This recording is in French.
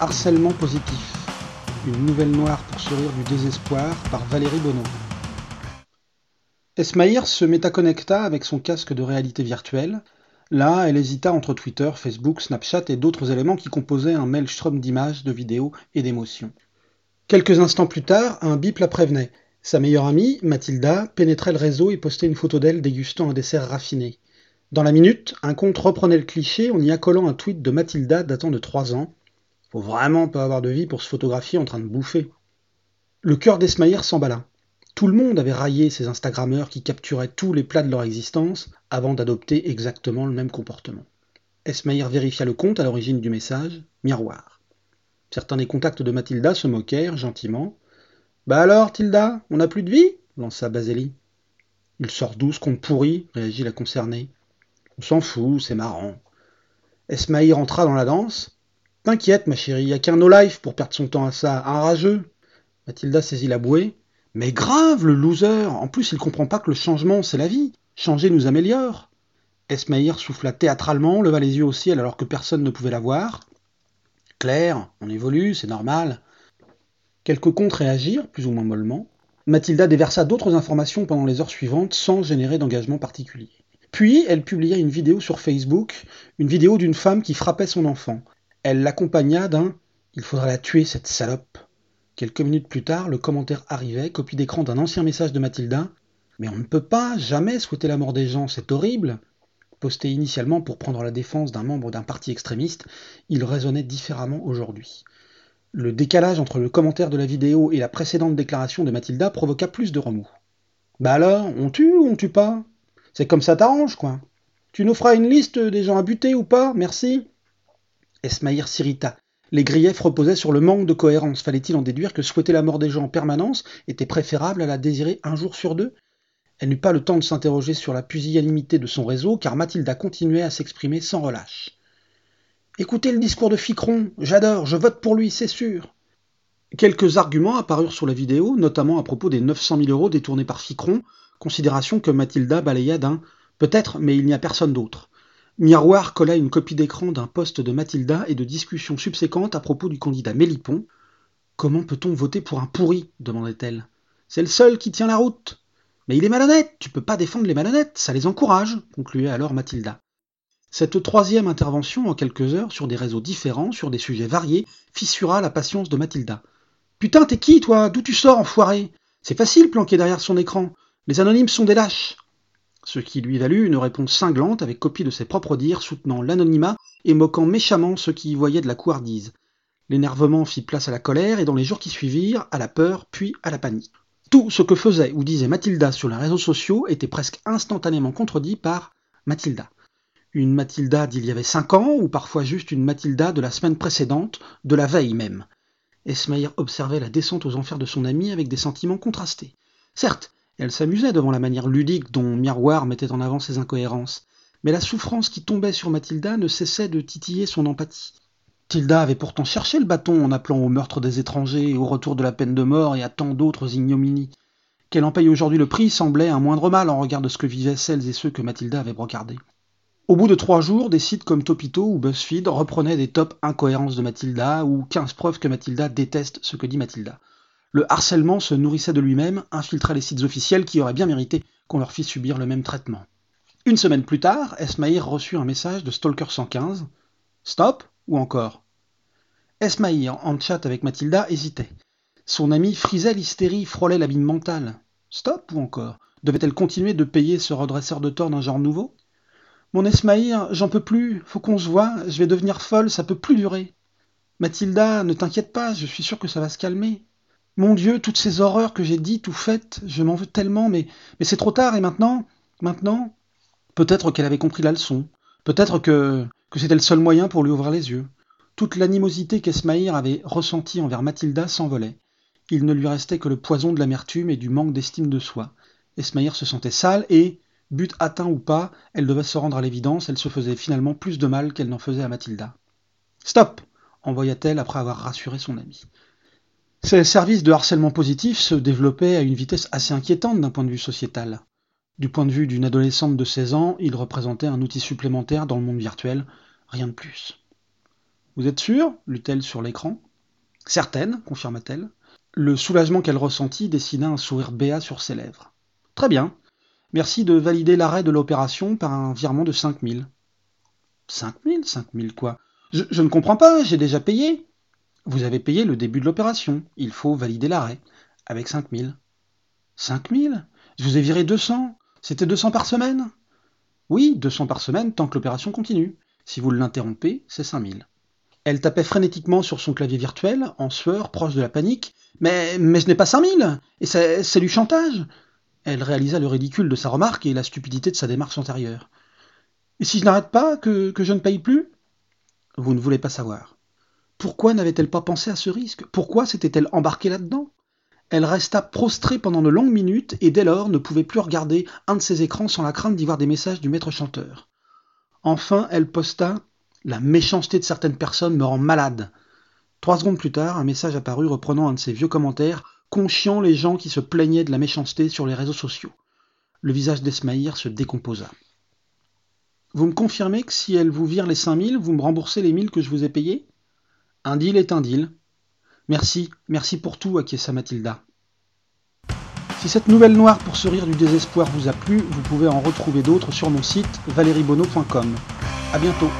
Harcèlement positif. Une nouvelle noire pour sourire du désespoir par Valérie Bonneau. Esmaïr se métaconnecta avec son casque de réalité virtuelle. Là, elle hésita entre Twitter, Facebook, Snapchat et d'autres éléments qui composaient un maelstrom d'images, de vidéos et d'émotions. Quelques instants plus tard, un bip la prévenait. Sa meilleure amie, Mathilda, pénétrait le réseau et postait une photo d'elle dégustant un dessert raffiné. Dans la minute, un compte reprenait le cliché en y accolant un tweet de Mathilda datant de 3 ans. Faut vraiment pas avoir de vie pour se photographier en train de bouffer. Le cœur d'Esmaïr s'emballa. Tout le monde avait raillé ces Instagrammeurs qui capturaient tous les plats de leur existence avant d'adopter exactement le même comportement. Esmaïr vérifia le compte à l'origine du message, miroir. Certains des contacts de Mathilda se moquèrent gentiment. Bah alors, Tilda, on n'a plus de vie? lança Baseli. Il sort d'où ce compte pourri réagit la concernée. On s'en fout, c'est marrant. Esmaïr entra dans la danse. T'inquiète, ma chérie, y a qu'un no-life pour perdre son temps à ça, un rageux. Mathilda saisit la bouée. Mais grave, le loser En plus, il comprend pas que le changement, c'est la vie. Changer nous améliore. Esmaïr souffla théâtralement, leva les yeux au ciel alors que personne ne pouvait la voir. Claire, on évolue, c'est normal. Quelques comptes réagirent, plus ou moins mollement. Mathilda déversa d'autres informations pendant les heures suivantes sans générer d'engagement particulier. Puis, elle publia une vidéo sur Facebook, une vidéo d'une femme qui frappait son enfant. Elle l'accompagna d'un Il faudra la tuer, cette salope. Quelques minutes plus tard, le commentaire arrivait, copie d'écran d'un ancien message de Mathilda. Mais on ne peut pas, jamais souhaiter la mort des gens, c'est horrible. Posté initialement pour prendre la défense d'un membre d'un parti extrémiste, il résonnait différemment aujourd'hui. Le décalage entre le commentaire de la vidéo et la précédente déclaration de Mathilda provoqua plus de remous. Bah alors, on tue ou on tue pas c'est comme ça t'arrange, quoi. Tu nous feras une liste des gens à buter ou pas Merci. Esmaïr s'irrita. Les griefs reposaient sur le manque de cohérence. Fallait-il en déduire que souhaiter la mort des gens en permanence était préférable à la désirer un jour sur deux? Elle n'eut pas le temps de s'interroger sur la pusillanimité de son réseau, car Mathilda continuait à s'exprimer sans relâche. Écoutez le discours de Ficron, j'adore, je vote pour lui, c'est sûr. Quelques arguments apparurent sur la vidéo, notamment à propos des 900 000 euros détournés par Ficron, considération que Mathilda balaya d'un Peut-être, mais il n'y a personne d'autre. Miroir colla une copie d'écran d'un poste de Mathilda et de discussions subséquentes à propos du candidat Mélipon. Comment peut-on voter pour un pourri? demandait-elle. C'est le seul qui tient la route. Mais il est malhonnête, tu peux pas défendre les malhonnêtes, ça les encourage, concluait alors Mathilda. Cette troisième intervention en quelques heures sur des réseaux différents, sur des sujets variés, fissura la patience de Mathilda. Putain, t'es qui, toi? D'où tu sors, enfoiré? C'est facile planqué derrière son écran. Les anonymes sont des lâches. Ce qui lui valut une réponse cinglante avec copie de ses propres dires soutenant l'anonymat et moquant méchamment ceux qui y voyaient de la couardise. L'énervement fit place à la colère et dans les jours qui suivirent, à la peur, puis à la panique. Tout ce que faisait ou disait Mathilda sur les réseaux sociaux était presque instantanément contredit par Mathilda. Une Mathilda d'il y avait cinq ans, ou parfois juste une Mathilda de la semaine précédente, de la veille même. Esmaïr observait la descente aux enfers de son ami avec des sentiments contrastés. Certes, elle s'amusait devant la manière ludique dont Miroir mettait en avant ses incohérences, mais la souffrance qui tombait sur Mathilda ne cessait de titiller son empathie. Tilda avait pourtant cherché le bâton en appelant au meurtre des étrangers, au retour de la peine de mort et à tant d'autres ignominies. Qu'elle en paye aujourd'hui le prix semblait un moindre mal en regard de ce que vivaient celles et ceux que Mathilda avait brocardés. Au bout de trois jours, des sites comme Topito ou BuzzFeed reprenaient des top incohérences de Mathilda ou 15 preuves que Mathilda déteste ce que dit Mathilda le harcèlement se nourrissait de lui-même, infiltrait les sites officiels qui auraient bien mérité qu'on leur fît subir le même traitement. Une semaine plus tard, Esmaïr reçut un message de Stalker 115. Stop ou encore? Esmaïr, en chat avec Mathilda, hésitait. Son ami frisait l'hystérie, frôlait l'abîme mentale. Stop ou encore? Devait-elle continuer de payer ce redresseur de tort d'un genre nouveau? Mon Esmaïr, j'en peux plus, faut qu'on se voit, je vais devenir folle, ça peut plus durer. Mathilda, ne t'inquiète pas, je suis sûr que ça va se calmer. Mon Dieu, toutes ces horreurs que j'ai dites ou faites, je m'en veux tellement, mais, c'est trop tard, et maintenant Maintenant Peut-être qu'elle avait compris la leçon. Peut-être que, que c'était le seul moyen pour lui ouvrir les yeux. Toute l'animosité qu'Esmaïr avait ressentie envers Mathilda s'envolait. Il ne lui restait que le poison de l'amertume et du manque d'estime de soi. Esmaïr se sentait sale et, but atteint ou pas, elle devait se rendre à l'évidence, elle se faisait finalement plus de mal qu'elle n'en faisait à Mathilda. Stop envoya-t-elle après avoir rassuré son ami. Ces services de harcèlement positif se développaient à une vitesse assez inquiétante d'un point de vue sociétal. Du point de vue d'une adolescente de 16 ans, ils représentaient un outil supplémentaire dans le monde virtuel, rien de plus. Vous êtes sûre lut-elle sur l'écran. Certaine, confirma-t-elle. Le soulagement qu'elle ressentit dessina un sourire béat sur ses lèvres. Très bien. Merci de valider l'arrêt de l'opération par un virement de 5000. 5000 5000 quoi? Je, je ne comprends pas, j'ai déjà payé. Vous avez payé le début de l'opération. Il faut valider l'arrêt. Avec 5000. 5000 Je vous ai viré 200. C'était 200 par semaine? Oui, 200 par semaine tant que l'opération continue. Si vous l'interrompez, c'est 5000. Elle tapait frénétiquement sur son clavier virtuel, en sueur, proche de la panique. Mais, mais je n'ai pas 5000 Et c'est du chantage Elle réalisa le ridicule de sa remarque et la stupidité de sa démarche antérieure. Et si je n'arrête pas, que je ne paye plus? Vous ne voulez pas savoir. Pourquoi n'avait-elle pas pensé à ce risque? Pourquoi s'était-elle embarquée là-dedans? Elle resta prostrée pendant de longues minutes et dès lors ne pouvait plus regarder un de ses écrans sans la crainte d'y voir des messages du maître chanteur. Enfin, elle posta La méchanceté de certaines personnes me rend malade. Trois secondes plus tard, un message apparut reprenant un de ses vieux commentaires, conchiant les gens qui se plaignaient de la méchanceté sur les réseaux sociaux. Le visage d'Esmaïr se décomposa. Vous me confirmez que si elle vous vire les 5000, vous me remboursez les 1000 que je vous ai payés? Un deal est un deal. Merci, merci pour tout, acquiesça Mathilda. Si cette nouvelle noire pour se rire du désespoir vous a plu, vous pouvez en retrouver d'autres sur mon site valeriebono.com. A bientôt